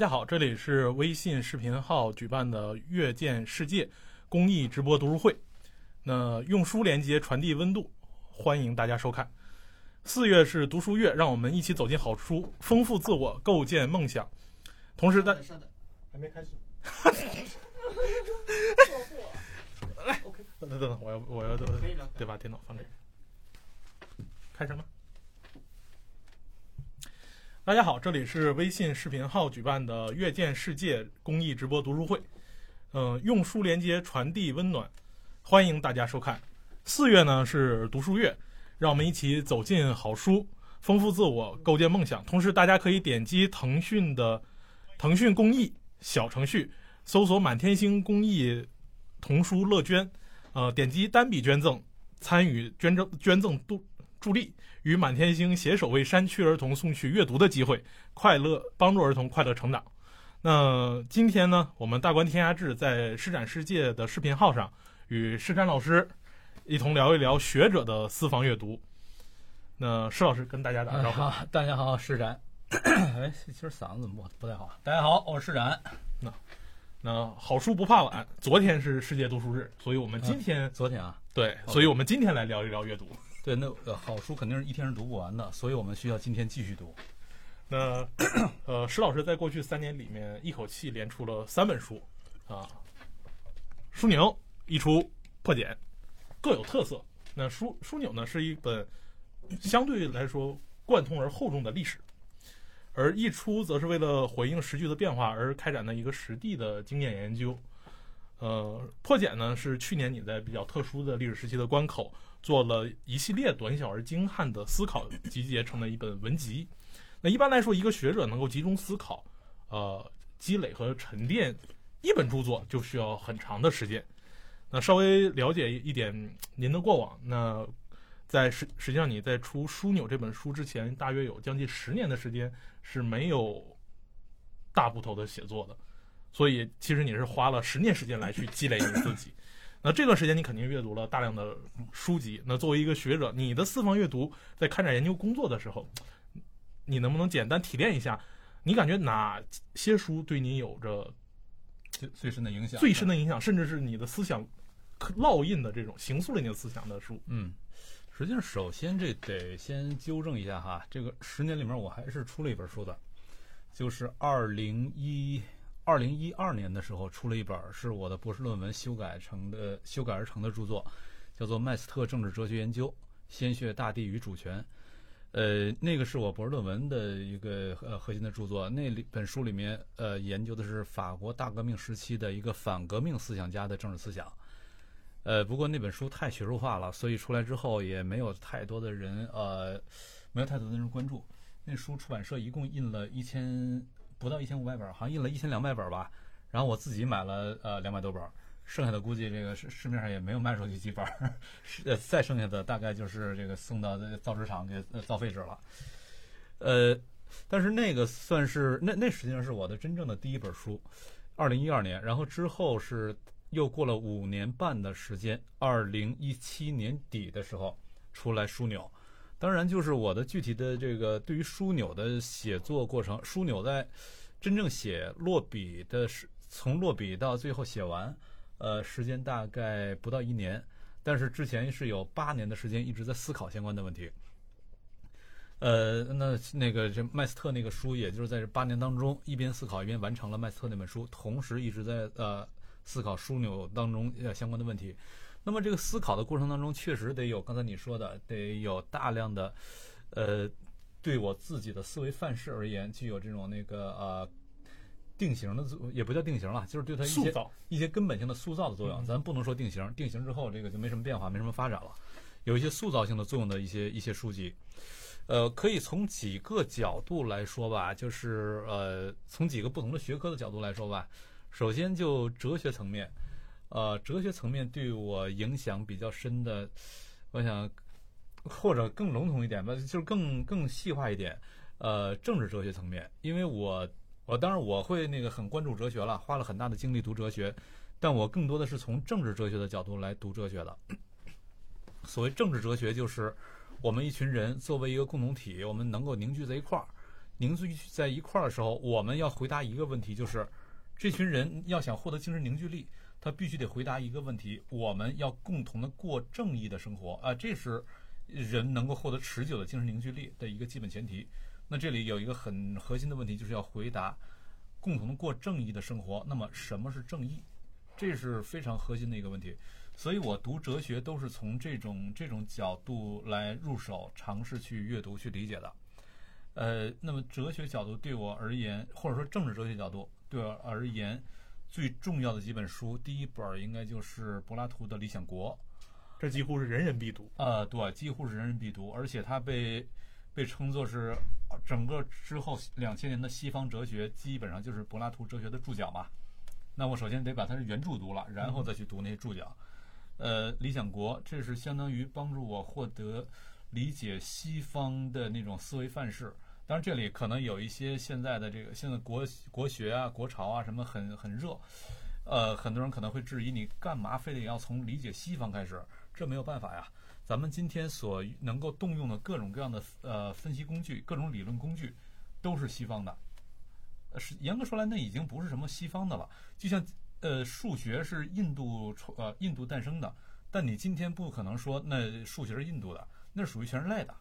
大家好，这里是微信视频号举办的“阅见世界”公益直播读书会。那用书连接，传递温度，欢迎大家收看。四月是读书月，让我们一起走进好书，丰富自我，构建梦想。同时，在还没开始。来，OK，等等等，我要我要对把电脑放这。开始吗？大家好，这里是微信视频号举办的“阅见世界”公益直播读书会。嗯，用书连接，传递温暖，欢迎大家收看。四月呢是读书月，让我们一起走进好书，丰富自我，构建梦想。同时，大家可以点击腾讯的腾讯公益小程序，搜索“满天星公益童书乐捐”，呃，点击单笔捐赠，参与捐赠捐赠助助力。与满天星携手为山区儿童送去阅读的机会，快乐帮助儿童快乐成长。那今天呢，我们大观天下志在施展世界的视频号上，与施展老师一同聊一聊学者的私房阅读。那施老师跟大家打个招呼。好，大家好，施展。哎，今儿嗓子怎么不不太好？大家好，我是施展。那那好书不怕晚，昨天是世界读书日，所以我们今天昨天啊，对，所以我们今天来聊一聊阅读。对，那好书肯定是一天是读不完的，所以我们需要今天继续读。那 呃，石老师在过去三年里面一口气连出了三本书，啊，枢纽一出破茧，各有特色。那枢枢纽呢是一本相对来说贯通而厚重的历史，而一出则是为了回应时局的变化而开展的一个实地的经验研究。呃，破茧呢是去年你在比较特殊的历史时期的关口。做了一系列短小而精悍的思考，集结成了一本文集。那一般来说，一个学者能够集中思考、呃积累和沉淀一本著作，就需要很长的时间。那稍微了解一点您的过往，那在实实际上你在出《枢纽》这本书之前，大约有将近十年的时间是没有大部头的写作的。所以，其实你是花了十年时间来去积累你自己。那这段时间你肯定阅读了大量的书籍。那作为一个学者，你的私房阅读在开展研究工作的时候，你能不能简单提炼一下？你感觉哪些书对你有着最最深的影响？最深的影响，甚至是你的思想烙印的这种形塑了你的思想的书？嗯，实际上，首先这得先纠正一下哈，这个十年里面我还是出了一本书的，就是二零一。二零一二年的时候出了一本是我的博士论文修改成的修改而成的著作，叫做《麦斯特政治哲学研究：鲜血、大地与主权》。呃，那个是我博士论文的一个呃核心的著作。那里本书里面呃研究的是法国大革命时期的一个反革命思想家的政治思想。呃，不过那本书太学术化了，所以出来之后也没有太多的人呃没有太多的人关注。那书出版社一共印了一千。不到一千五百本，好像印了一千两百本吧。然后我自己买了呃两百多本，剩下的估计这个市市面上也没有卖出去几本，呃再剩下的大概就是这个送到造纸厂给造废纸了。呃，但是那个算是那那实际上是我的真正的第一本书，二零一二年，然后之后是又过了五年半的时间，二零一七年底的时候出来枢纽。当然，就是我的具体的这个对于枢纽的写作过程，枢纽在真正写落笔的时从落笔到最后写完，呃，时间大概不到一年，但是之前是有八年的时间一直在思考相关的问题。呃，那那个这麦斯特那个书，也就是在这八年当中一边思考一边完成了麦斯特那本书，同时一直在呃思考枢纽当中呃相关的问题。那么这个思考的过程当中，确实得有刚才你说的，得有大量的，呃，对我自己的思维范式而言，具有这种那个呃定型的，也不叫定型了，就是对它一些一些根本性的塑造的作用。咱不能说定型，定型之后这个就没什么变化，没什么发展了。有一些塑造性的作用的一些一些书籍，呃，可以从几个角度来说吧，就是呃，从几个不同的学科的角度来说吧。首先就哲学层面。呃，哲学层面对我影响比较深的，我想或者更笼统一点吧，就是更更细化一点。呃，政治哲学层面，因为我我当然我会那个很关注哲学了，花了很大的精力读哲学，但我更多的是从政治哲学的角度来读哲学的。所谓政治哲学，就是我们一群人作为一个共同体，我们能够凝聚在一块儿，凝聚在一块儿的时候，我们要回答一个问题，就是这群人要想获得精神凝聚力，他必须得回答一个问题：我们要共同的过正义的生活啊，这是人能够获得持久的精神凝聚力的一个基本前提。那这里有一个很核心的问题，就是要回答共同的过正义的生活。那么什么是正义？这是非常核心的一个问题。所以我读哲学都是从这种这种角度来入手，尝试去阅读、去理解的。呃，那么哲学角度对我而言，或者说政治哲学角度对我而言，最重要的几本书，第一本应该就是柏拉图的《理想国》，这几乎是人人必读。呃，对，几乎是人人必读，而且它被被称作是整个之后两千年的西方哲学，基本上就是柏拉图哲学的注脚嘛。那我首先得把它的原著读了，然后再去读那些注脚。呃，《理想国》这是相当于帮助我获得理解西方的那种思维范式。当然，这里可能有一些现在的这个现在国国学啊、国潮啊什么很很热，呃，很多人可能会质疑你干嘛非得要从理解西方开始？这没有办法呀。咱们今天所能够动用的各种各样的呃分析工具、各种理论工具，都是西方的。是严格说来，那已经不是什么西方的了。就像呃，数学是印度呃印度诞生的，但你今天不可能说那数学是印度的，那是属于全人类的。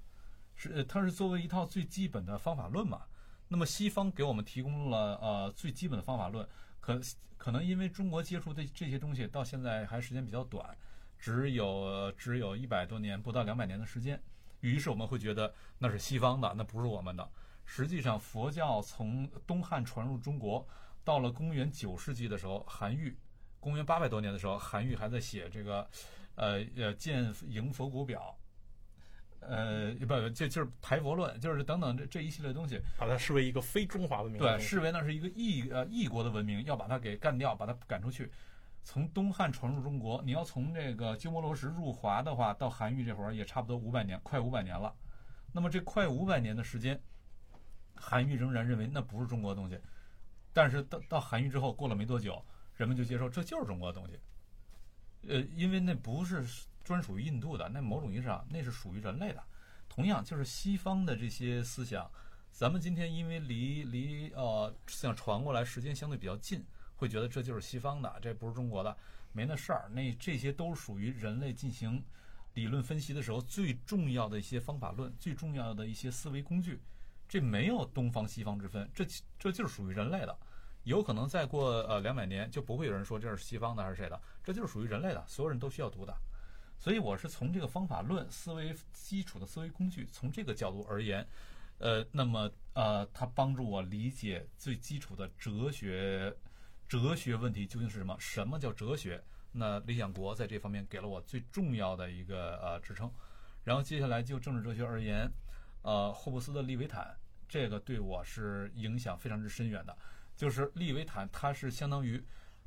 是，它是作为一套最基本的方法论嘛？那么西方给我们提供了呃最基本的方法论，可可能因为中国接触的这些东西到现在还时间比较短，只有只有一百多年，不到两百年的时间，于是我们会觉得那是西方的，那不是我们的。实际上，佛教从东汉传入中国，到了公元九世纪的时候，韩愈，公元八百多年的时候，韩愈还在写这个，呃呃《见迎佛骨表》。呃，不，就就是排佛论，就是等等这这一系列东西，把它视为一个非中华文明，对，视为那是一个异呃异国的文明，要把它给干掉，把它赶出去。从东汉传入中国，你要从这个鸠摩罗什入华的话，到韩愈这会儿也差不多五百年，快五百年了。那么这快五百年的时间，韩愈仍然认为那不是中国的东西，但是到到韩愈之后，过了没多久，人们就接受这就是中国的东西。呃，因为那不是。专属于印度的那某种意义上，那是属于人类的。同样，就是西方的这些思想，咱们今天因为离离呃思想传过来时间相对比较近，会觉得这就是西方的，这不是中国的，没那事儿。那这些都属于人类进行理论分析的时候最重要的一些方法论，最重要的一些思维工具。这没有东方西方之分，这这就是属于人类的。有可能再过呃两百年，就不会有人说这是西方的还是谁的，这就是属于人类的，所有人都需要读的。所以我是从这个方法论思维基础的思维工具，从这个角度而言，呃，那么呃，它帮助我理解最基础的哲学哲学问题究竟是什么？什么叫哲学？那理想国在这方面给了我最重要的一个呃支撑。然后接下来就政治哲学而言，呃，霍布斯的利维坦这个对我是影响非常之深远的。就是利维坦，它是相当于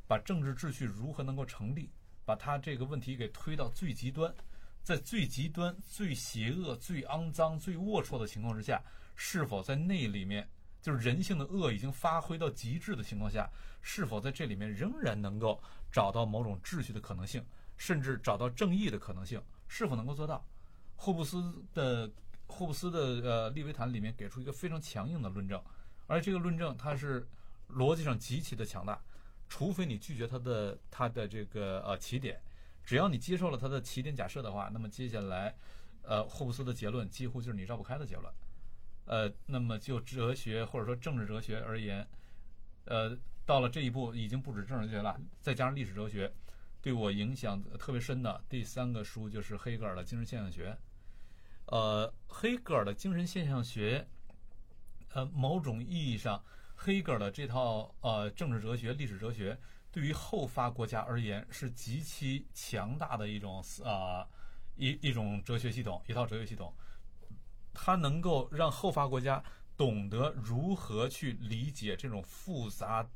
把政治秩序如何能够成立。把他这个问题给推到最极端，在最极端、最邪恶、最肮脏、最龌龊的情况之下，是否在那里面，就是人性的恶已经发挥到极致的情况下，是否在这里面仍然能够找到某种秩序的可能性，甚至找到正义的可能性，是否能够做到？霍布斯的霍布斯的呃利维坦里面给出一个非常强硬的论证，而这个论证它是逻辑上极其的强大。除非你拒绝他的他的这个呃起点，只要你接受了他的起点假设的话，那么接下来，呃，霍布斯的结论几乎就是你绕不开的结论。呃，那么就哲学或者说政治哲学而言，呃，到了这一步已经不止政治哲学了，再加上历史哲学，对我影响特别深的第三个书就是黑格尔的精神现象学。呃，黑格尔的精神现象学，呃，某种意义上。黑格尔的这套呃政治哲学、历史哲学，对于后发国家而言是极其强大的一种啊一一种哲学系统，一套哲学系统，它能够让后发国家懂得如何去理解这种复杂、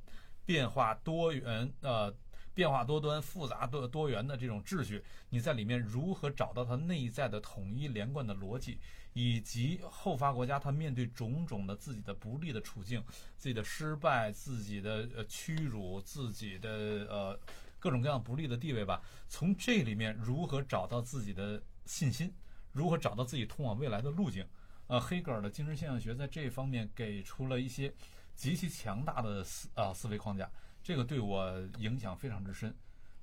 变化多元呃。变化多端、复杂多多元的这种秩序，你在里面如何找到它内在的统一连贯的逻辑，以及后发国家它面对种种的自己的不利的处境、自己的失败、自己的呃屈辱、自己的呃各种各样不利的地位吧？从这里面如何找到自己的信心？如何找到自己通往未来的路径？呃，黑格尔的精神现象学在这方面给出了一些极其强大的思啊、思维框架，这个对我影响非常之深。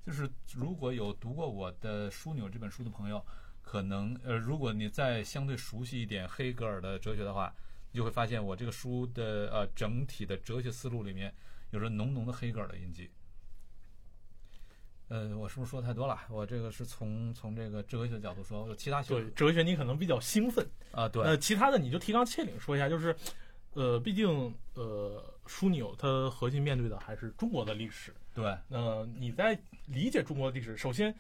就是如果有读过我的《枢纽》这本书的朋友，可能呃，如果你再相对熟悉一点黑格尔的哲学的话，你就会发现我这个书的呃整体的哲学思路里面有着浓浓的黑格尔的印记。呃，我是不是说太多了？我这个是从从这个哲学的角度说，有其他学对哲学你可能比较兴奋，啊，对，那其他的你就提纲挈领说一下，就是，呃，毕竟呃，枢纽它核心面对的还是中国的历史。对，那你在理解中国的历史，首先，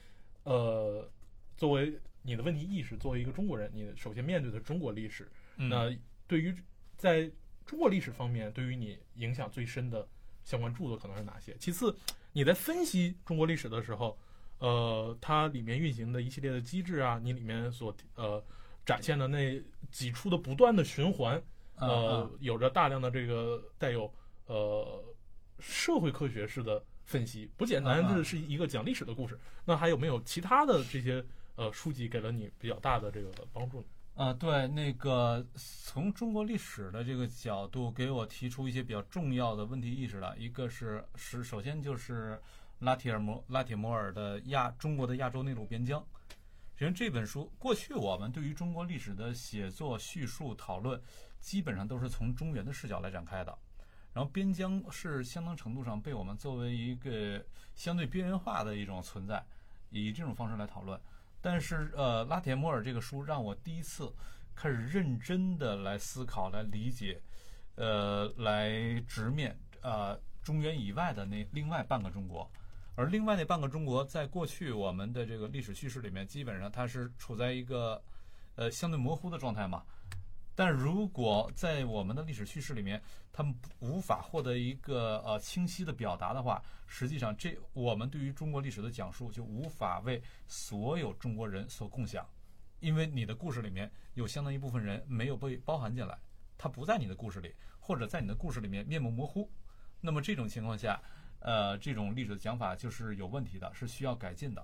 呃，作为你的问题意识，作为一个中国人，你首先面对的中国历史，嗯那对于在中国历史方面，对于你影响最深的相关著作可能是哪些？其次，你在分析中国历史的时候，呃，它里面运行的一系列的机制啊，你里面所呃展现的那几处的不断的循环，呃，有着大量的这个带有呃社会科学式的分析，不简单嗯嗯的是一个讲历史的故事。那还有没有其他的这些呃书籍给了你比较大的这个帮助？啊，对，那个从中国历史的这个角度给我提出一些比较重要的问题意识了。一个是是首先就是拉铁尔摩拉铁摩尔的亚中国的亚洲内陆边疆。首先这本书，过去我们对于中国历史的写作、叙述、讨论，基本上都是从中原的视角来展开的。然后边疆是相当程度上被我们作为一个相对边缘化的一种存在，以这种方式来讨论。但是，呃，拉铁摩尔这个书让我第一次开始认真的来思考、来理解，呃，来直面呃中原以外的那另外半个中国。而另外那半个中国，在过去我们的这个历史叙事里面，基本上它是处在一个呃相对模糊的状态嘛。但如果在我们的历史叙事里面，他们无法获得一个呃清晰的表达的话，实际上这我们对于中国历史的讲述就无法为所有中国人所共享，因为你的故事里面有相当一部分人没有被包含进来，他不在你的故事里，或者在你的故事里面面目模糊。那么这种情况下，呃，这种历史的讲法就是有问题的，是需要改进的。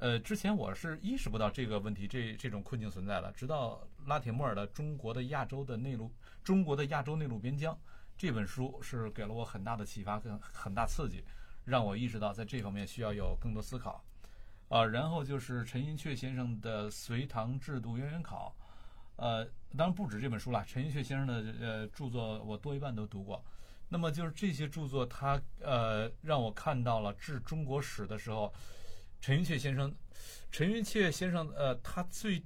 呃，之前我是意识不到这个问题，这这种困境存在的。直到拉铁莫尔的《中国的亚洲的内陆》《中国的亚洲内陆边疆》这本书，是给了我很大的启发跟很大刺激，让我意识到在这方面需要有更多思考。啊、然后就是陈寅恪先生的《隋唐制度渊源考》，呃，当然不止这本书了，陈寅恪先生的呃著作我多一半都读过。那么就是这些著作，他呃让我看到了治中国史的时候，陈寅恪先生，陈寅恪先生呃他最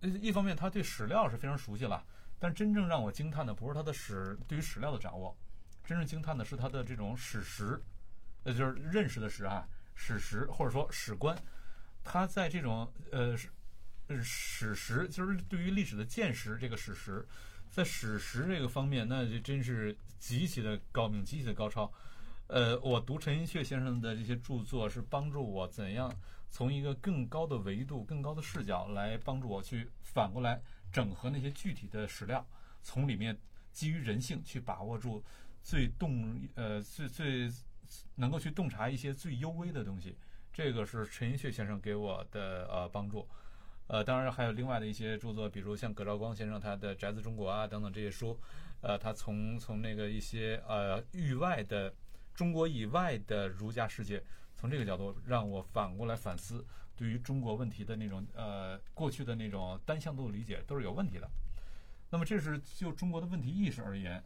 呃一方面他对史料是非常熟悉了，但真正让我惊叹的不是他的史对于史料的掌握，真正惊叹的是他的这种史实，呃就是认识的史啊，史实或者说史观，他在这种呃史呃史实就是对于历史的见识这个史实。在史实这个方面，那就真是极其的高明，极其的高超。呃，我读陈寅恪先生的这些著作，是帮助我怎样从一个更高的维度、更高的视角来帮助我去反过来整合那些具体的史料，从里面基于人性去把握住最洞呃最最能够去洞察一些最幽微的东西。这个是陈寅恪先生给我的呃帮助。呃，当然还有另外的一些著作，比如像葛兆光先生他的《宅子中国》啊等等这些书，呃，他从从那个一些呃域外的中国以外的儒家世界，从这个角度让我反过来反思对于中国问题的那种呃过去的那种单向度理解都是有问题的。那么这是就中国的问题意识而言，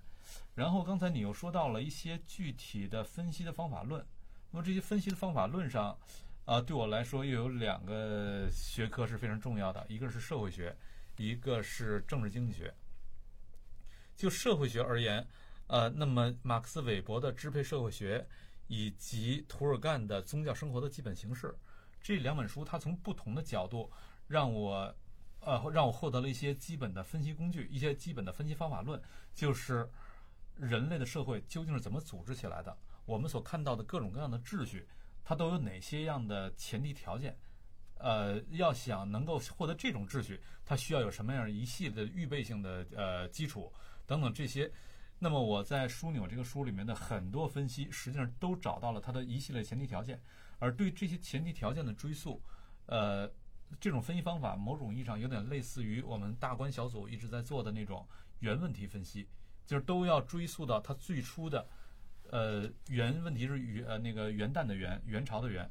然后刚才你又说到了一些具体的分析的方法论，那么这些分析的方法论上。啊，对我来说又有两个学科是非常重要的，一个是社会学，一个是政治经济学。就社会学而言，呃，那么马克思韦伯的支配社会学以及涂尔干的宗教生活的基本形式这两本书，它从不同的角度让我呃让我获得了一些基本的分析工具，一些基本的分析方法论，就是人类的社会究竟是怎么组织起来的，我们所看到的各种各样的秩序。它都有哪些样的前提条件？呃，要想能够获得这种秩序，它需要有什么样一系列的预备性的呃基础等等这些。那么我在枢纽这个书里面的很多分析，实际上都找到了它的一系列前提条件。而对这些前提条件的追溯，呃，这种分析方法，某种意义上有点类似于我们大观小组一直在做的那种原问题分析，就是都要追溯到它最初的，呃，原问题是元呃那个元旦的元，元朝的元，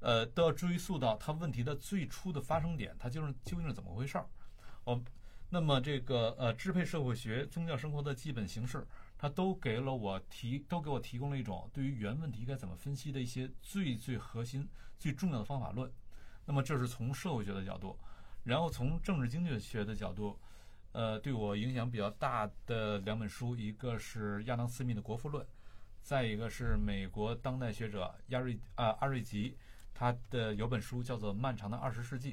呃，都要追溯到它问题的最初的发生点，它就是究竟是怎么回事儿。哦，那么这个呃支配社会学宗教生活的基本形式，它都给了我提，都给我提供了一种对于原问题该怎么分析的一些最最核心、最重要的方法论。那么这是从社会学的角度，然后从政治经济学的角度，呃，对我影响比较大的两本书，一个是亚当斯密的《国富论》，再一个是美国当代学者亚瑞啊阿瑞吉，他的有本书叫做《漫长的二十世纪》。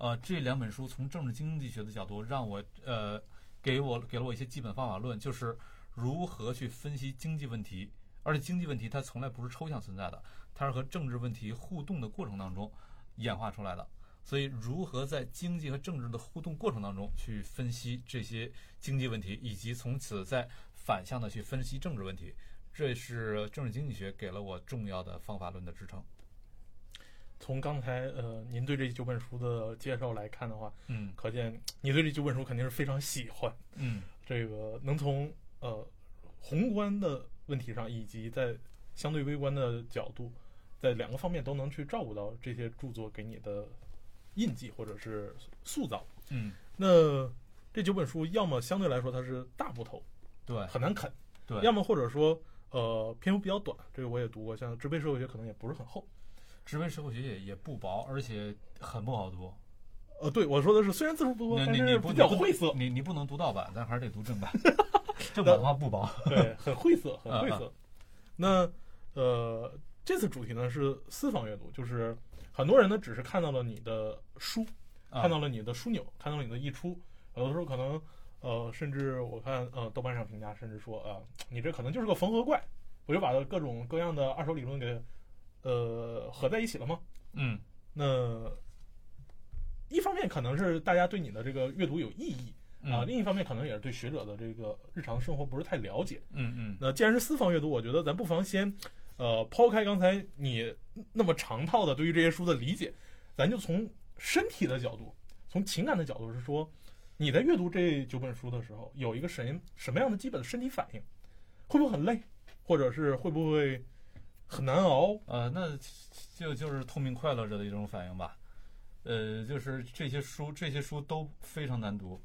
呃，这两本书从政治经济学的角度，让我呃给我给了我一些基本方法论，就是如何去分析经济问题，而且经济问题它从来不是抽象存在的，它是和政治问题互动的过程当中演化出来的。所以，如何在经济和政治的互动过程当中去分析这些经济问题，以及从此再反向的去分析政治问题，这是政治经济学给了我重要的方法论的支撑。从刚才呃您对这九本书的介绍来看的话，嗯可见你对这九本书肯定是非常喜欢。嗯这个能从呃宏观的问题上，以及在相对微观的角度，在两个方面都能去照顾到这些著作给你的印记或者是塑造。嗯，那这九本书，要么相对来说它是大部头，对很难啃；对，要么或者说呃篇幅比较短，这个我也读过，像《植被社会学》可能也不是很厚。职位社会学也也不薄，而且很不好读。呃，对我说的是，虽然字数不多，但是比较晦涩，你你不能读盗版，咱还是得读正版。正版的话不薄。对，很晦涩，很晦啊涩。那呃，这次主题呢是私房阅读，就是很多人呢只是看到了你的书，啊看到了你的枢纽，看到了你的溢出，有的时候可能呃，甚至我看呃豆瓣上评价，甚至说啊、呃，你这可能就是个缝合怪，我就把各种各样的二手理论给呃合在一起了吗？嗯那一方面可能是大家对你的这个阅读有异议啊，嗯另一方面可能也是对学者的这个日常生活不是太了解。嗯嗯那既然是私房阅读，我觉得咱不妨先，呃，抛开刚才你那么长套的对于这些书的理解，咱就从身体的角度，从情感的角度是说，你在阅读这九本书的时候，有一个什什么样的基本的身体反应？会不会很累，或者是会不会很难熬？呃，那就就是痛并快乐着的一种反应吧。呃，就是这些书，这些书都非常难读。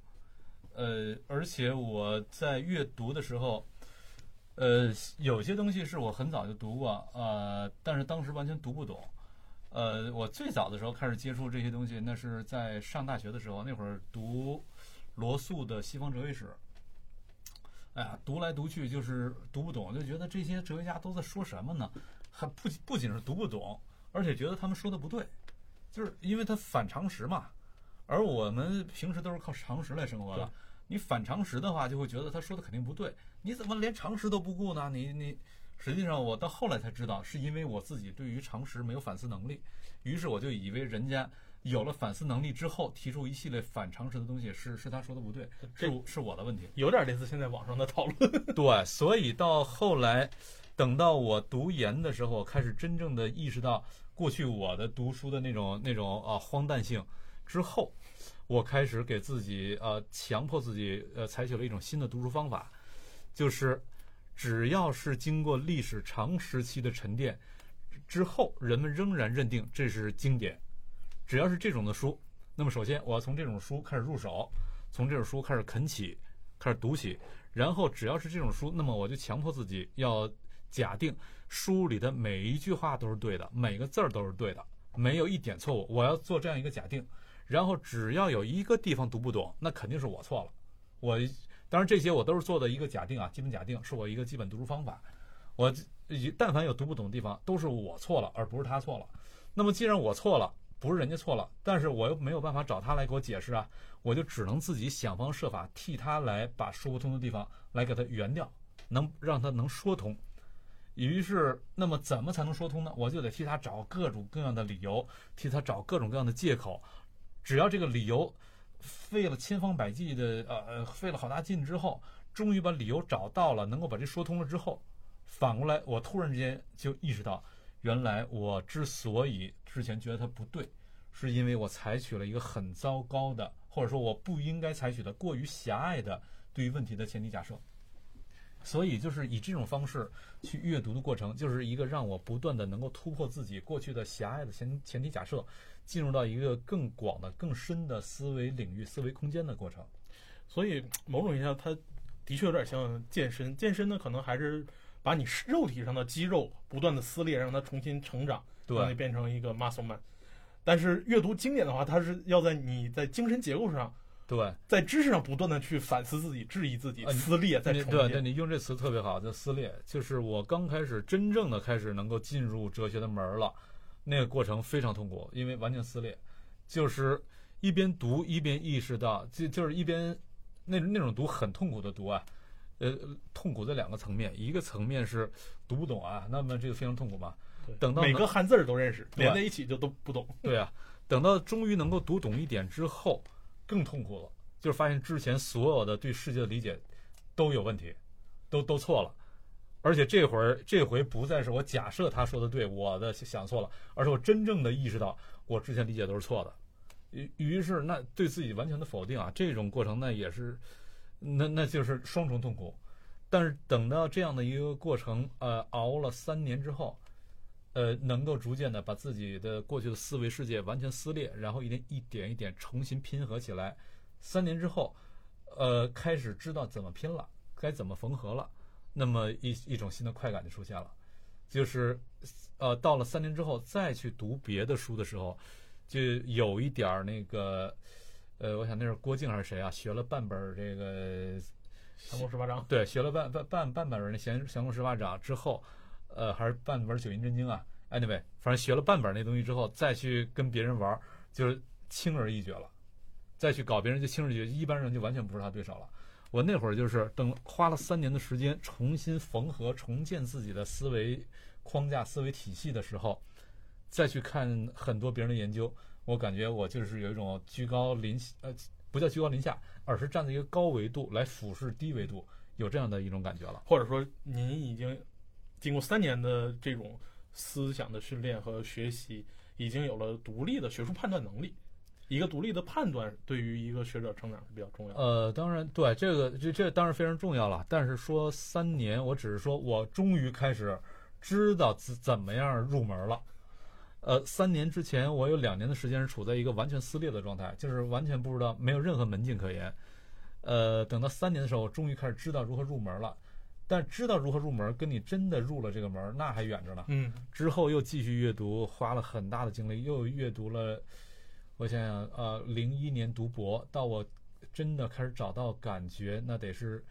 呃，而且我在阅读的时候，呃，有些东西是我很早就读过，呃，但是当时完全读不懂。呃，我最早的时候开始接触这些东西，那是在上大学的时候，那会儿读罗素的《西方哲学史》。哎呀，读来读去就是读不懂，就觉得这些哲学家都在说什么呢？还不不仅是读不懂，而且觉得他们说的不对，就是因为他反常识嘛。而我们平时都是靠常识来生活的，你反常识的话，就会觉得他说的肯定不对。你怎么连常识都不顾呢？你你，实际上我到后来才知道，是因为我自己对于常识没有反思能力，于是我就以为人家有了反思能力之后，提出一系列反常识的东西是是他说的不对，这是是我的问题。有点类似现在网上的讨论。对，所以到后来，等到我读研的时候，我开始真正的意识到过去我的读书的那种那种啊荒诞性之后，我开始给自己呃强迫自己呃采取了一种新的读书方法，就是只要是经过历史长时期的沉淀之后，人们仍然认定这是经典，只要是这种的书，那么首先我要从这种书开始入手，从这种书开始啃起，开始读起。然后只要是这种书，那么我就强迫自己要假定书里的每一句话都是对的，每个字儿都是对的，没有一点错误。我要做这样一个假定，然后只要有一个地方读不懂，那肯定是我错了。我当然这些我都是做的一个假定啊，基本假定是我一个基本读书方法。我但凡有读不懂的地方，都是我错了，而不是他错了。那么既然我错了，不是人家错了，但是我又没有办法找他来给我解释啊，我就只能自己想方设法替他来把说不通的地方来给他圆掉，能让他能说通。于是，那么怎么才能说通呢？我就得替他找各种各样的理由，替他找各种各样的借口。只要这个理由费了千方百计的，呃呃，费了好大劲之后，终于把理由找到了，能够把这说通了之后，反过来，我突然之间就意识到，原来我之所以之前觉得它不对，是因为我采取了一个很糟糕的，或者说我不应该采取的过于狭隘的对于问题的前提假设。所以就是以这种方式去阅读的过程，就是一个让我不断的能够突破自己过去的狭隘的前前提假设，进入到一个更广的、更深的思维领域、思维空间的过程。所以某种意义上，它的确有点像健身。健身呢，可能还是把你肉体上的肌肉不断的撕裂，让它重新成长，让你变成一个 muscle man。但是阅读经典的话，它是要在你在精神结构上。对，在知识上不断的去反思自己、质疑自己、撕裂，再重建。对，对你用这词特别好，叫撕裂。就是我刚开始真正的开始能够进入哲学的门了，那个过程非常痛苦，因为完全撕裂。就是一边读一边意识到，就就是一边那那种读很痛苦的读啊，呃，痛苦在两个层面，一个层面是读不懂啊，那么这个非常痛苦嘛。等到每个汉字儿都认识，连在一起就都不懂。对啊，等到终于能够读懂一点之后。更痛苦了，就是发现之前所有的对世界的理解都有问题，都都错了，而且这会儿这回不再是我假设他说的对，我的想错了，而是我真正的意识到我之前理解都是错的。于于是那对自己完全的否定啊，这种过程那也是，那那就是双重痛苦。但是等到这样的一个过程，呃，熬了三年之后。呃，能够逐渐的把自己的过去的思维世界完全撕裂，然后一点一点一点重新拼合起来。三年之后，呃，开始知道怎么拼了，该怎么缝合了，那么一一种新的快感就出现了。就是，呃，到了三年之后再去读别的书的时候，就有一点儿那个，呃，我想那是郭靖还是谁啊？学了半本这个《降龙十八掌》，对，学了半半半半本那《降降龙十八掌》之后。呃，还是半本《九阴真经》啊？Anyway，反正学了半本那东西之后，再去跟别人玩，就是轻而易举了。再去搞别人就轻而易举，一般人就完全不是他对手了。我那会儿就是等花了三年的时间，重新缝合、重建自己的思维框架、思维体系的时候，再去看很多别人的研究，我感觉我就是有一种居高临呃，不叫居高临下，而是站在一个高维度来俯视低维度，有这样的一种感觉了。或者说，您已经。经过三年的这种思想的训练和学习，已经有了独立的学术判断能力。一个独立的判断对于一个学者成长是比较重要。呃，当然，对这个这这当然非常重要了。但是说三年，我只是说我终于开始知道怎怎么样入门了。呃，三年之前，我有两年的时间是处在一个完全撕裂的状态，就是完全不知道，没有任何门径可言。呃，等到三年的时候，我终于开始知道如何入门了。但知道如何入门，跟你真的入了这个门，那还远着呢。嗯，之后又继续阅读，花了很大的精力，又阅读了。我想想，呃，零一年读博，到我真的开始找到感觉，那得是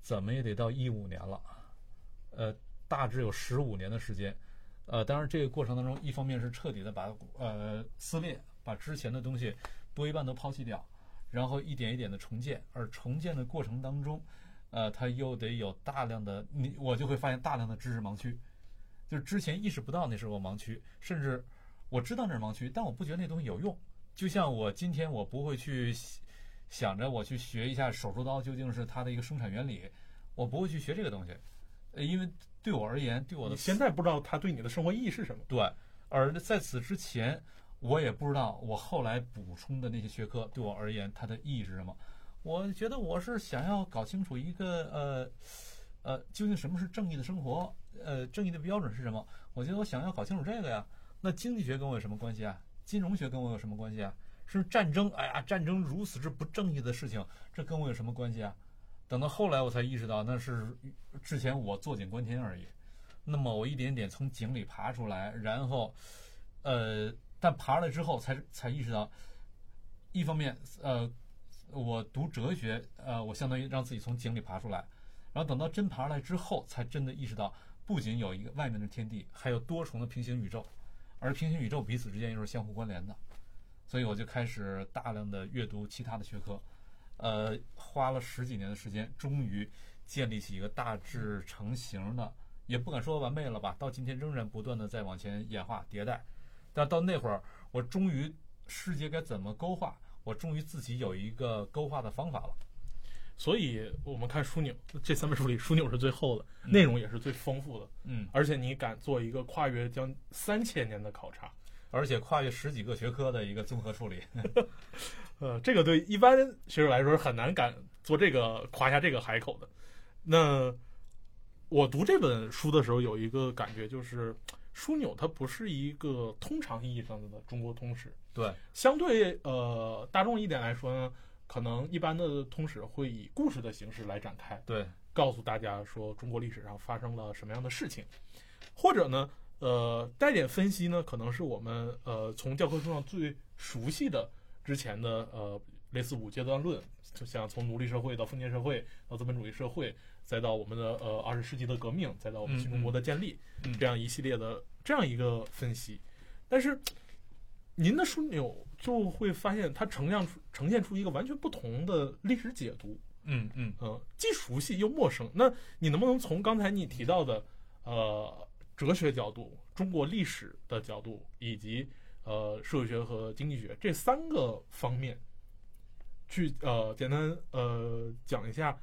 怎么也得到一五年了。呃，大致有十五年的时间。呃，当然这个过程当中，一方面是彻底的把呃撕裂，把之前的东西多一半都抛弃掉，然后一点一点的重建，而重建的过程当中。呃，他又得有大量的你，我就会发现大量的知识盲区，就是之前意识不到那是个盲区，甚至我知道那是盲区，但我不觉得那东西有用。就像我今天我不会去想着我去学一下手术刀究竟是它的一个生产原理，我不会去学这个东西，呃，因为对我而言，对我的现在不知道它对你的生活意义是什么。对，而在此之前，我也不知道我后来补充的那些学科对我而言它的意义是什么。我觉得我是想要搞清楚一个呃呃，究竟什么是正义的生活？呃，正义的标准是什么？我觉得我想要搞清楚这个呀。那经济学跟我有什么关系啊？金融学跟我有什么关系啊？是战争？哎呀，战争如此之不正义的事情，这跟我有什么关系啊？等到后来我才意识到，那是之前我坐井观天而已。那么我一点点从井里爬出来，然后呃，但爬出来之后才才意识到，一方面呃。我读哲学，呃，我相当于让自己从井里爬出来，然后等到真爬出来之后，才真的意识到，不仅有一个外面的天地，还有多重的平行宇宙，而平行宇宙彼此之间又是相互关联的，所以我就开始大量的阅读其他的学科，呃，花了十几年的时间，终于建立起一个大致成型的，也不敢说完美了吧，到今天仍然不断的在往前演化迭代，但到那会儿，我终于世界该怎么勾画。我终于自己有一个勾画的方法了，所以我们看枢纽这三本书里，枢纽是最厚的，内容也是最丰富的。嗯，而且你敢做一个跨越将三千年的考察，而且跨越十几个学科的一个综合处理。呃，这个对一般学者来说是很难敢做这个夸下这个海口的。那我读这本书的时候有一个感觉，就是枢纽它不是一个通常意义上的中国通史，对，相对呃大众一点来说呢，可能一般的通史会以故事的形式来展开，对，告诉大家说中国历史上发生了什么样的事情，或者呢，呃，带点分析呢，可能是我们呃从教科书上最熟悉的之前的呃类似五阶段论，就像从奴隶社会到封建社会到资本主义社会，再到我们的呃二十世纪的革命，再到我们新中国的建立，嗯这样一系列的这样一个分析。但是您的枢纽就会发现，它呈现出呈现出一个完全不同的历史解读。嗯嗯呃，既熟悉又陌生。那你能不能从刚才你提到的呃哲学角度、中国历史的角度，以及呃社会学和经济学这三个方面，去呃简单呃讲一下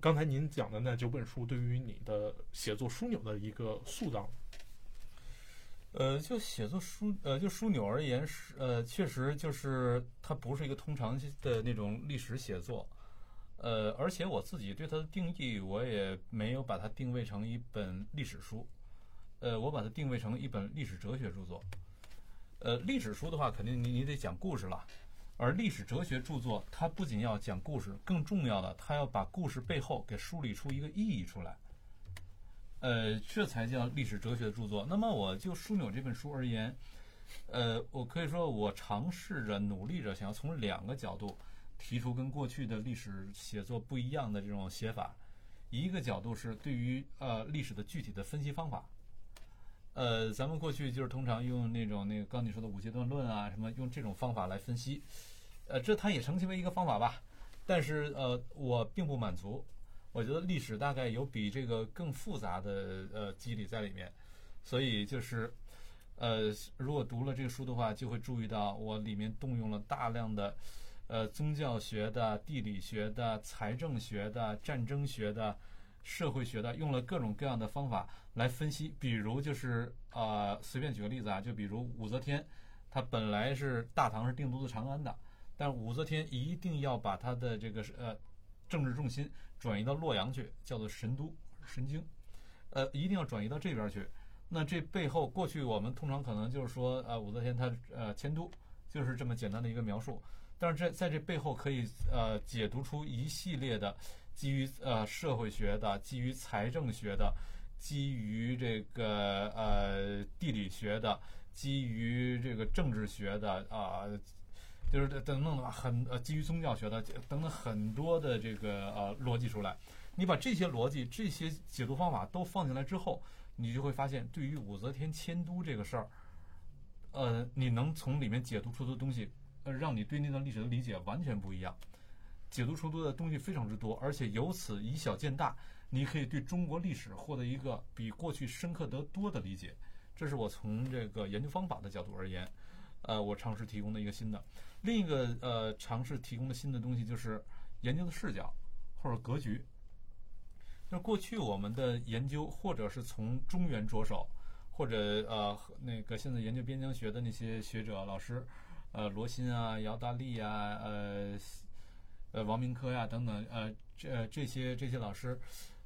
刚才您讲的那九本书对于你的写作枢纽的一个塑造？呃，就写作枢呃就枢纽而言是呃确实就是它不是一个通常的那种历史写作，呃，而且我自己对它的定义，我也没有把它定位成一本历史书，呃，我把它定位成一本历史哲学著作。呃，历史书的话，肯定你你得讲故事了，而历史哲学著作，它不仅要讲故事，更重要的，它要把故事背后给梳理出一个意义出来。呃，这才叫历史哲学著作。那么，我就枢纽这本书而言，呃，我可以说，我尝试着、努力着，想要从两个角度提出跟过去的历史写作不一样的这种写法。一个角度是对于呃历史的具体的分析方法。呃，咱们过去就是通常用那种那个刚你说的五阶段论啊，什么用这种方法来分析，呃，这它也成其为一个方法吧。但是呃，我并不满足。我觉得历史大概有比这个更复杂的呃机理在里面，所以就是呃，如果读了这个书的话，就会注意到我里面动用了大量的呃宗教学的、地理学的、财政学的、战争学的、社会学的，用了各种各样的方法来分析。比如就是呃，随便举个例子啊，就比如武则天，她本来是大唐是定都在长安的，但武则天一定要把她的这个呃政治重心转移到洛阳去，叫做神都、神经，呃，一定要转移到这边去。那这背后，过去我们通常可能就是说，呃，武则天她呃迁都，就是这么简单的一个描述。但是这在这背后可以呃解读出一系列的基于呃社会学的、基于财政学的、基于这个呃地理学的、基于这个政治学的啊。就是等等很呃，基于宗教学的等等很多的这个呃逻辑出来，你把这些逻辑、这些解读方法都放进来之后，你就会发现，对于武则天迁都这个事儿，呃，你能从里面解读出的东西，呃，让你对那段历史的理解完全不一样，解读出多的东西非常之多，而且由此以小见大，你可以对中国历史获得一个比过去深刻得多的理解。这是我从这个研究方法的角度而言。呃，我尝试提供的一个新的，另一个呃尝试提供的新的东西就是研究的视角或者格局。就是过去我们的研究，或者是从中原着手，或者呃那个现在研究边疆学的那些学者老师，呃罗新啊、姚大力啊、呃呃王明科呀、等等，呃这这些这些老师，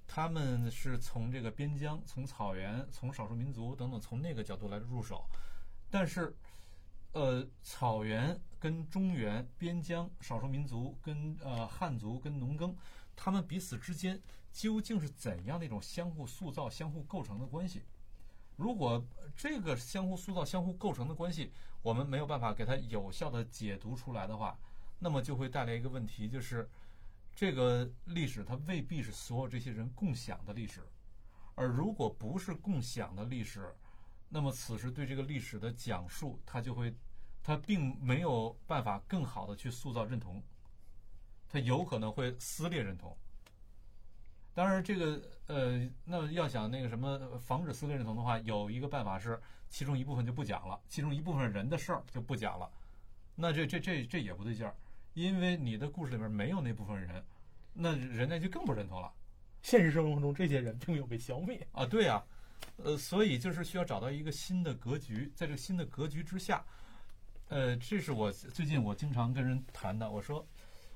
他们是从这个边疆、从草原、从少数民族等等，从那个角度来入手，但是。呃，草原跟中原、边疆、少数民族跟呃汉族跟农耕，他们彼此之间究竟是怎样的一种相互塑造、相互构成的关系？如果这个相互塑造、相互构成的关系，我们没有办法给它有效的解读出来的话，那么就会带来一个问题，就是这个历史它未必是所有这些人共享的历史，而如果不是共享的历史，那么此时对这个历史的讲述，它就会，它并没有办法更好的去塑造认同，它有可能会撕裂认同。当然，这个呃，那要想那个什么防止撕裂认同的话，有一个办法是，其中一部分就不讲了，其中一部分人的事儿就不讲了。那这这这这也不对劲儿，因为你的故事里面没有那部分人，那人家就更不认同了。现实生活中，这些人并没有被消灭啊，对呀、呃，所以就是需要找到一个新的格局，在这个新的格局之下，呃，这是我最近我经常跟人谈的。我说，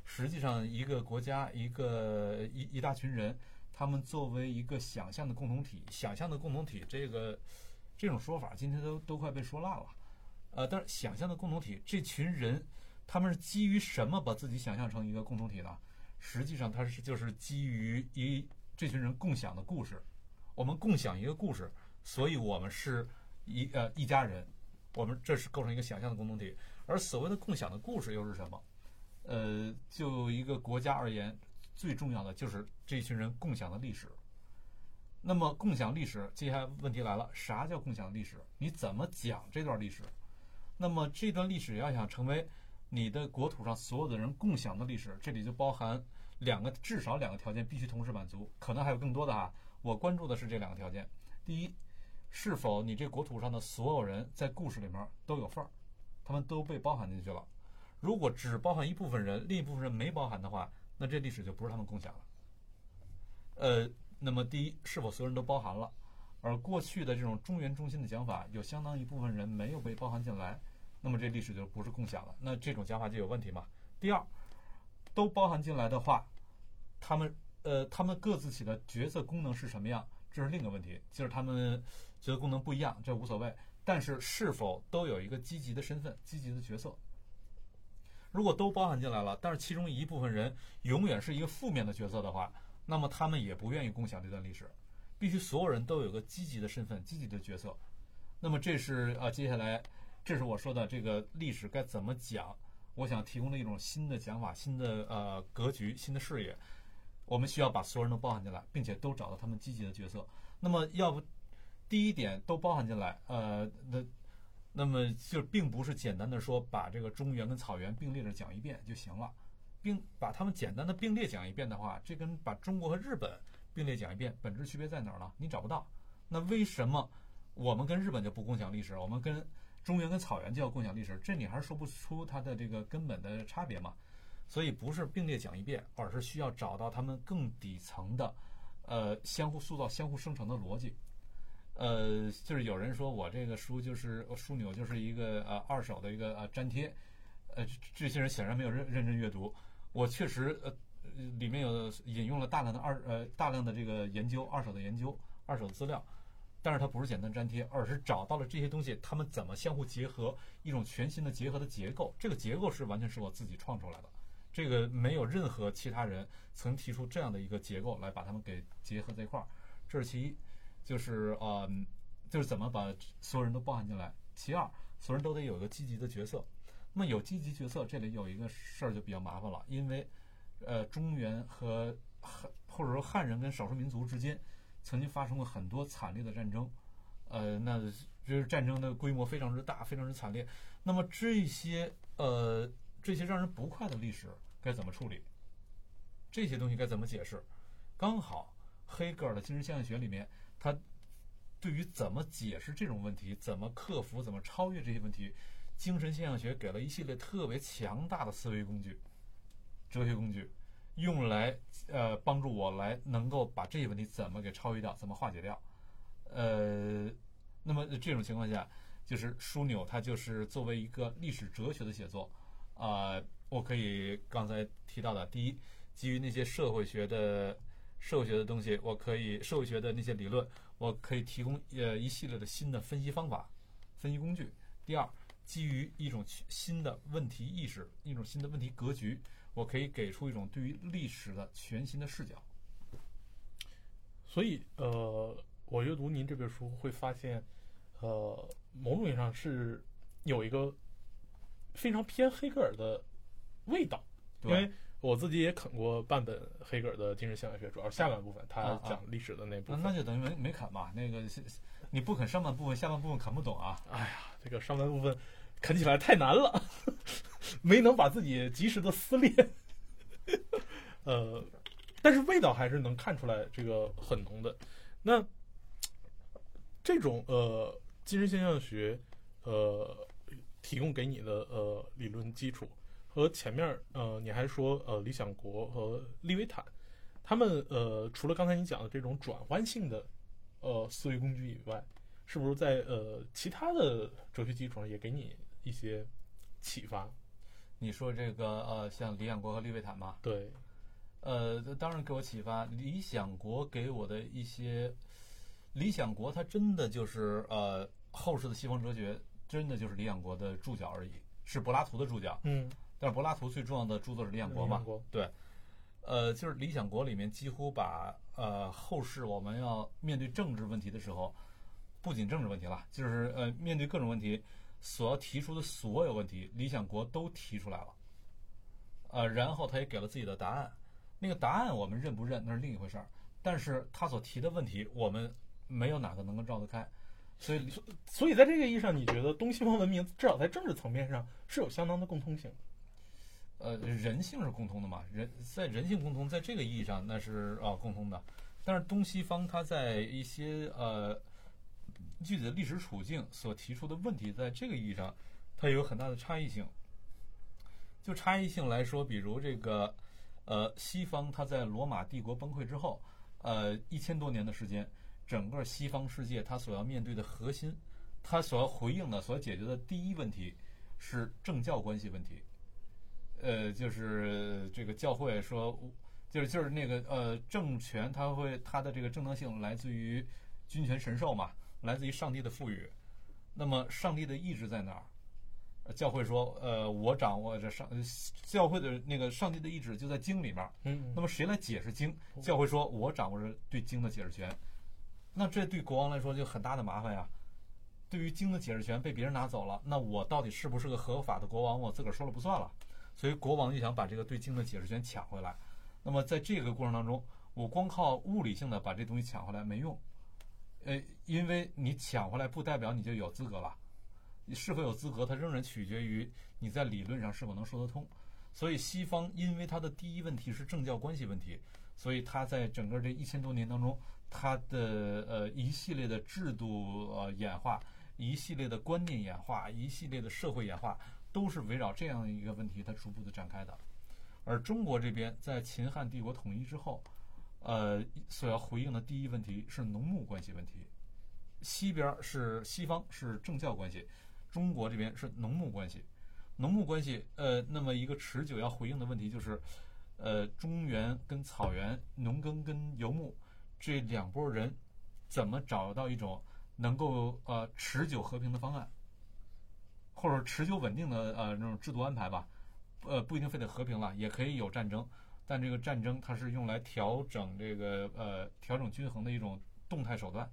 实际上一个国家，一个一一大群人，他们作为一个想象的共同体，想象的共同体，这个这种说法今天都都快被说烂了。呃，但是想象的共同体，这群人他们是基于什么把自己想象成一个共同体呢？实际上，它是就是基于一这群人共享的故事。我们共享一个故事，所以我们是一呃一家人，我们这是构成一个想象的共同体。而所谓的共享的故事又是什么？呃，就一个国家而言，最重要的就是这群人共享的历史。那么共享历史，接下来问题来了：啥叫共享历史？你怎么讲这段历史？那么这段历史要想成为你的国土上所有的人共享的历史，这里就包含两个至少两个条件必须同时满足，可能还有更多的哈。我关注的是这两个条件：第一，是否你这国土上的所有人在故事里面都有份儿，他们都被包含进去了。如果只包含一部分人，另一部分人没包含的话，那这历史就不是他们共享了。呃，那么第一，是否所有人都包含了？而过去的这种中原中心的讲法，有相当一部分人没有被包含进来，那么这历史就不是共享了。那这种讲法就有问题嘛？第二，都包含进来的话，他们。呃，他们各自起的角色功能是什么样？这是另一个问题，就是他们角色功能不一样，这无所谓。但是是否都有一个积极的身份、积极的角色？如果都包含进来了，但是其中一部分人永远是一个负面的角色的话，那么他们也不愿意共享这段历史。必须所有人都有个积极的身份、积极的角色。那么这是啊，接下来这是我说的这个历史该怎么讲？我想提供的一种新的讲法、新的呃格局、新的视野。我们需要把所有人都包含进来，并且都找到他们积极的角色。那么，要不第一点都包含进来，呃，那那么就并不是简单的说把这个中原跟草原并列着讲一遍就行了，并把他们简单的并列讲一遍的话，这跟把中国和日本并列讲一遍本质区别在哪儿呢？你找不到。那为什么我们跟日本就不共享历史，我们跟中原跟草原就要共享历史？这你还是说不出它的这个根本的差别嘛？所以不是并列讲一遍，而是需要找到他们更底层的，呃，相互塑造、相互生成的逻辑。呃，就是有人说我这个书就是枢纽，就是一个呃二手的一个呃粘贴。呃，这些人显然没有认认真阅读。我确实呃里面有引用了大量的二呃大量的这个研究二手的研究二手资料，但是它不是简单粘贴，而是找到了这些东西它们怎么相互结合，一种全新的结合的结构。这个结构是完全是我自己创出来的。这个没有任何其他人曾提出这样的一个结构来把它们给结合在一块儿，这是其一，就是呃，就是怎么把所有人都包含进来。其二，所有人都得有一个积极的角色。那么有积极角色，这里有一个事儿就比较麻烦了，因为呃，中原和汉或者说汉人跟少数民族之间曾经发生过很多惨烈的战争，呃，那就是战争的规模非常之大，非常之惨烈。那么这些呃这些让人不快的历史。该怎么处理？这些东西该怎么解释？刚好黑格尔的精神现象学里面，他对于怎么解释这种问题、怎么克服、怎么超越这些问题，精神现象学给了一系列特别强大的思维工具、哲学工具，用来呃帮助我来能够把这些问题怎么给超越掉、怎么化解掉。呃，那么这种情况下，就是枢纽它就是作为一个历史哲学的写作啊。我可以刚才提到的，第一，基于那些社会学的社会学的东西，我可以社会学的那些理论，我可以提供呃一系列的新的分析方法、分析工具。第二，基于一种新的问题意识、一种新的问题格局，我可以给出一种对于历史的全新的视角。所以，呃，我阅读您这本书会发现，呃，某种意义上是有一个非常偏黑格尔的。味道，因为我自己也啃过半本黑格尔的精神现象学，主要是下半部分，他讲历史的那部分。那就等于没没啃吧？那个你不啃上半部分，下半部分啃不懂啊！哎呀，这个上半部分啃起来太难了，没能把自己及时的撕裂。呃，但是味道还是能看出来，这个很浓的。那这种呃精神现象学呃提供给你的呃理论基础。和前面呃，你还说呃，理想国和利维坦，他们呃，除了刚才你讲的这种转换性的呃思维工具以外，是不是在呃其他的哲学基础上也给你一些启发？你说这个呃，像理想国和利维坦嘛，对，呃，当然给我启发。理想国给我的一些，理想国它真的就是呃后世的西方哲学，真的就是理想国的注脚而已，是柏拉图的注脚。嗯，但是柏拉图最重要的著作是《理想国》嘛国？对，呃，就是《理想国》里面几乎把呃后世我们要面对政治问题的时候，不仅政治问题了，就是呃面对各种问题所要提出的所有问题，《理想国》都提出来了。呃，然后他也给了自己的答案，那个答案我们认不认那是另一回事儿，但是他所提的问题，我们没有哪个能够绕得开，所以所以在这个意义上，你觉得东西方文明至少在政治层面上是有相当的共通性？呃，人性是共通的嘛，人在人性共通，在这个意义上那是啊、共通的。但是东西方它在一些呃具体的历史处境所提出的问题，在这个意义上，它有很大的差异性。就差异性来说，比如这个呃西方，它在罗马帝国崩溃之后，呃一千多年的时间，整个西方世界它所要面对的核心，它所要回应的、所解决的第一问题是政教关系问题。呃，就是这个教会说，就是就是那个呃政权，它会它的这个正当性来自于君权神授嘛，来自于上帝的赋予。那么上帝的意志在哪儿？呃教会说，呃，我掌握着上，呃教会的那个上帝的意志就在经里面。嗯那么谁来解释经？教会说，我掌握着对经的解释权。那这对国王来说就很大的麻烦呀。对于经的解释权被别人拿走了，那我到底是不是个合法的国王？我自个儿说了不算了。所以国王就想把这个对经的解释权抢回来。那么在这个过程当中，我光靠物理性的把这东西抢回来没用，呃，因为你抢回来不代表你就有资格了，你是否有资格，它仍然取决于你在理论上是否能说得通。所以西方因为它的第一问题是政教关系问题，所以它在整个这一千多年当中，它的呃一系列的制度呃演化，一系列的观念演化，一系列的社会演化，都是围绕这样一个问题它逐步的展开的。而中国这边在秦汉帝国统一之后，呃，所要回应的第一问题是农牧关系问题。西边是西方是政教关系，中国这边是农牧关系。农牧关系，呃，那么一个持久要回应的问题就是，呃，中原跟草原、农耕跟游牧这两拨人怎么找到一种能够呃持久和平的方案，或者持久稳定的呃那种制度安排吧。呃，不一定非得和平了，也可以有战争，但这个战争它是用来调整这个呃调整均衡的一种动态手段。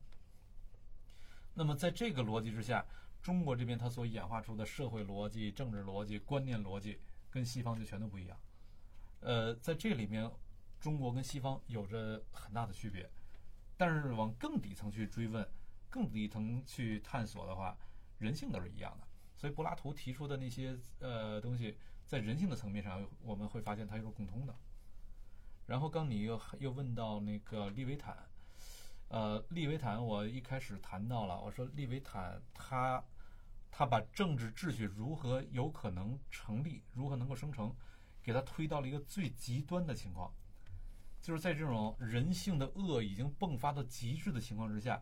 那么在这个逻辑之下，中国这边它所演化出的社会逻辑、政治逻辑、观念逻辑，跟西方就全都不一样。呃，在这里面，中国跟西方有着很大的区别，但是往更底层去追问、更底层去探索的话，人性都是一样的。所以柏拉图提出的那些呃东西，在人性的层面上，我们会发现它又是共通的。然后刚你又又问到那个利维坦，呃，利维坦我一开始谈到了，我说利维坦他他把政治秩序如何有可能成立，如何能够生成，给他推到了一个最极端的情况，就是在这种人性的恶已经迸发到极致的情况之下，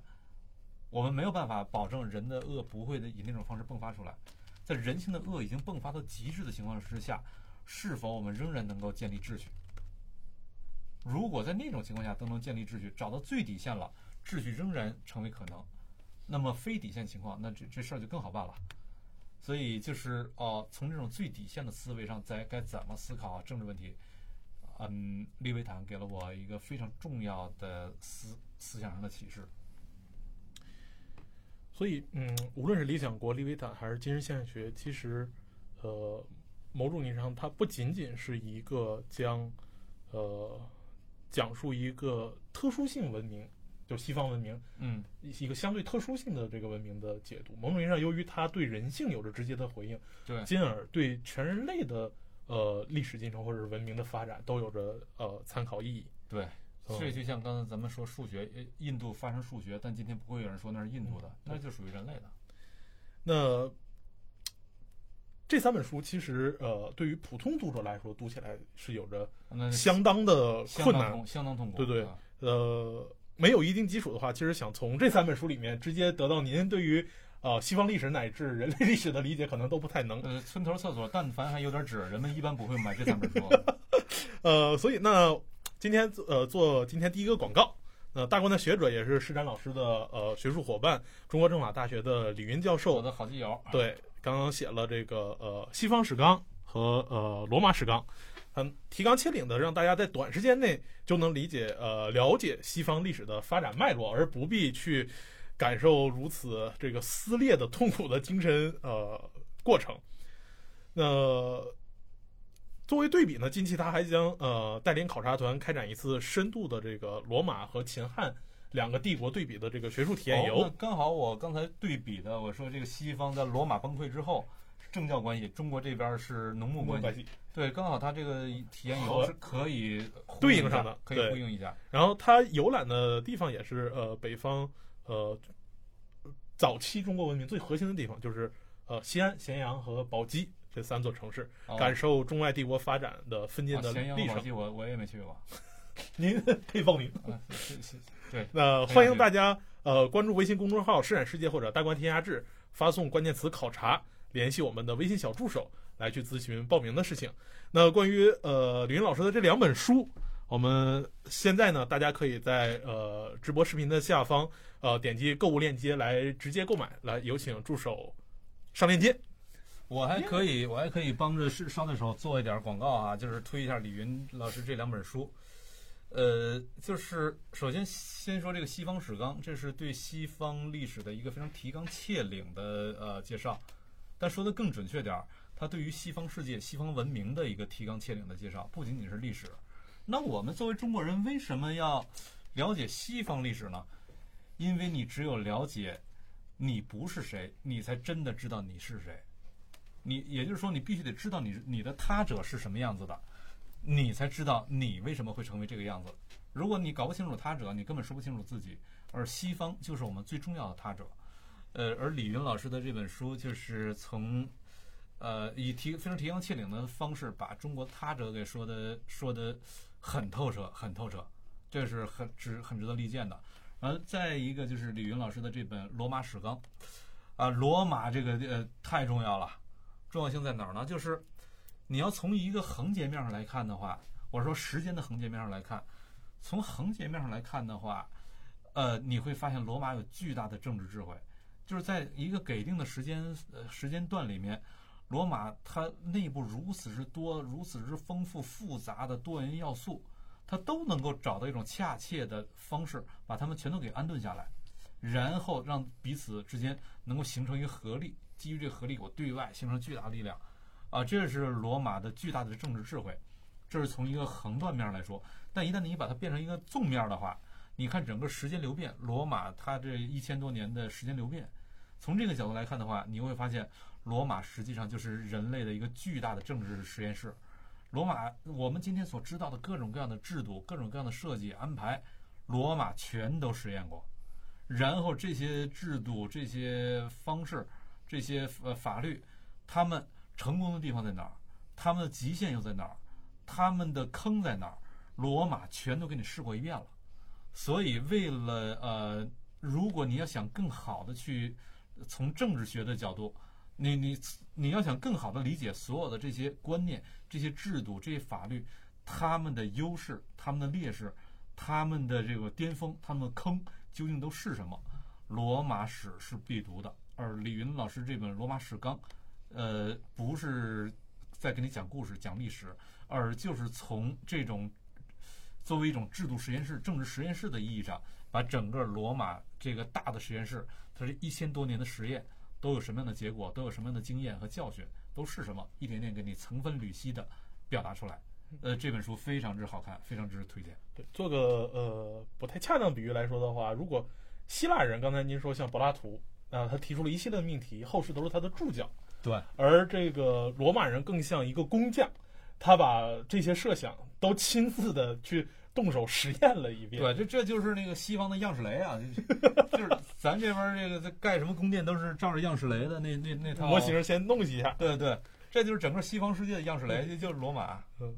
我们没有办法保证人的恶不会的以那种方式迸发出来。在人性的恶已经迸发到极致的情况之下，是否我们仍然能够建立秩序？如果在那种情况下都能建立秩序，找到最底线了，秩序仍然成为可能，那么非底线情况，那这这事儿就更好办了。所以就是哦、从这种最底线的思维上，在该怎么思考政治问题，嗯，利维坦给了我一个非常重要的思思想上的启示。所以，嗯，无论是理想国、利维坦还是精神现象学，其实，呃，某种意义上，它不仅仅是一个将，呃，讲述一个特殊性文明，就西方文明嗯一个相对特殊性的这个文明的解读。某种意义上，由于它对人性有着直接的回应，对进而对全人类的呃历史进程或者是文明的发展都有着呃参考意义。对，所以就像刚才咱们说数学，呃印度发生数学，但今天不会有人说那是印度的，嗯那就属于人类的。那这三本书其实呃，对于普通读者来说，读起来是有着相当的困难。相当痛苦。对对啊呃，没有一定基础的话，其实想从这三本书里面直接得到您对于呃西方历史乃至人类历史的理解，可能都不太能。呃，村头厕所，但凡还有点纸，人们一般不会买这三本书。呃，所以那今天呃做今天第一个广告。呃，大观的学者也是施展老师的呃学术伙伴，中国政法大学的李云教授，我的好基友。对，刚刚写了这个呃西方史纲和呃罗马史纲，嗯，提纲挈领的让大家在短时间内就能理解呃了解西方历史的发展脉络，而不必去感受如此这个撕裂的痛苦的精神呃过程。那。作为对比呢，近期他还将呃带领考察团开展一次深度的这个罗马和秦汉两个帝国对比的这个学术体验游。刚好我刚才对比的，我说这个西方在罗马崩溃之后政教关系，中国这边是农牧关系。对，刚好他这个体验游是可以对应上的，可以呼应一下。然后他游览的地方也是呃北方呃早期中国文明最核心的地方，就是呃西安、咸阳和宝鸡。这三座城市，感受中外帝国发展的分界的历程。我我也没去过，您可以报名。谢谢。对，那欢迎大家呃关注微信公众号“施展世界”或者“大观天下志”，发送关键词“考察”，联系我们的微信小助手来去咨询报名的事情。那关于呃李云老师的这两本书，我们现在呢，大家可以在呃直播视频的下方呃点击购物链接来直接购买。来，有请助手上链接。我还可以，我还可以帮着是捎带手做一点广告啊，就是推一下李云老师这两本书。呃，就是首先先说这个西方史纲，这是对西方历史的一个非常提纲挈领的呃介绍。但说的更准确点儿，它对于西方世界、西方文明的一个提纲挈领的介绍，不仅仅是历史。那我们作为中国人，为什么要了解西方历史呢？因为你只有了解你不是谁，你才真的知道你是谁。你也就是说，你必须得知道你你的他者是什么样子的，你才知道你为什么会成为这个样子。如果你搞不清楚他者，你根本说不清楚自己。而西方就是我们最重要的他者。呃，而李云老师的这本书就是从，呃，以提非常提纲挈领的方式，把中国他者给说的说的很透彻，很透彻，这是很值很值得力荐的。然后再一个就是李云老师的这本《罗马史纲》，啊，罗马这个呃太重要了。重要性在哪儿呢？就是你要从一个横截面上来看的话，我说时间的横截面上来看，从横截面上来看的话，呃，你会发现罗马有巨大的政治智慧，就是在一个给定的时间呃时间段里面，罗马它内部如此之多、如此之丰富复杂的多元要素，它都能够找到一种恰切的方式，把它们全都给安顿下来，然后让彼此之间能够形成一个合力。基于这个合力，我对外形成巨大力量，啊，这是罗马的巨大的政治智慧。这是从一个横断面来说，但一旦你把它变成一个纵面的话，你看整个时间流变，罗马它这一千多年的时间流变，从这个角度来看的话，你会发现罗马实际上就是人类的一个巨大的政治实验室。罗马，我们今天所知道的各种各样的制度、各种各样的设计安排，罗马全都实验过，然后这些制度、这些方式。这些呃法律，他们成功的地方在哪儿？他们的极限又在哪儿？他们的坑在哪儿？罗马全都给你试过一遍了。所以，为了呃，如果你要想更好的去从政治学的角度，你你你要想更好的理解所有的这些观念、这些制度、这些法律，他们的优势、他们的劣势、他们的这个巅峰、他们的坑究竟都是什么？罗马史是必读的。而李云老师这本《罗马史纲》，呃，不是在给你讲故事、讲历史，而就是从这种作为一种制度实验室、政治实验室的意义上，把整个罗马这个大的实验室，它这一千多年的实验都有什么样的结果，都有什么样的经验和教训，都是什么，一点点给你层分缕析的表达出来。呃，这本书非常之好看，非常之推荐。对，做个呃不太恰当比喻来说的话，如果希腊人刚才您说像柏拉图。啊，他提出了一系列命题，后世都是他的注脚。对，而这个罗马人更像一个工匠，他把这些设想都亲自的去动手实验了一遍。对，这这就是那个西方的样式雷啊，就是咱这边这个在盖什么宫殿都是照着样式雷的那那那套模型先弄一下。对对，这就是整个西方世界的样式雷，就是罗马。嗯，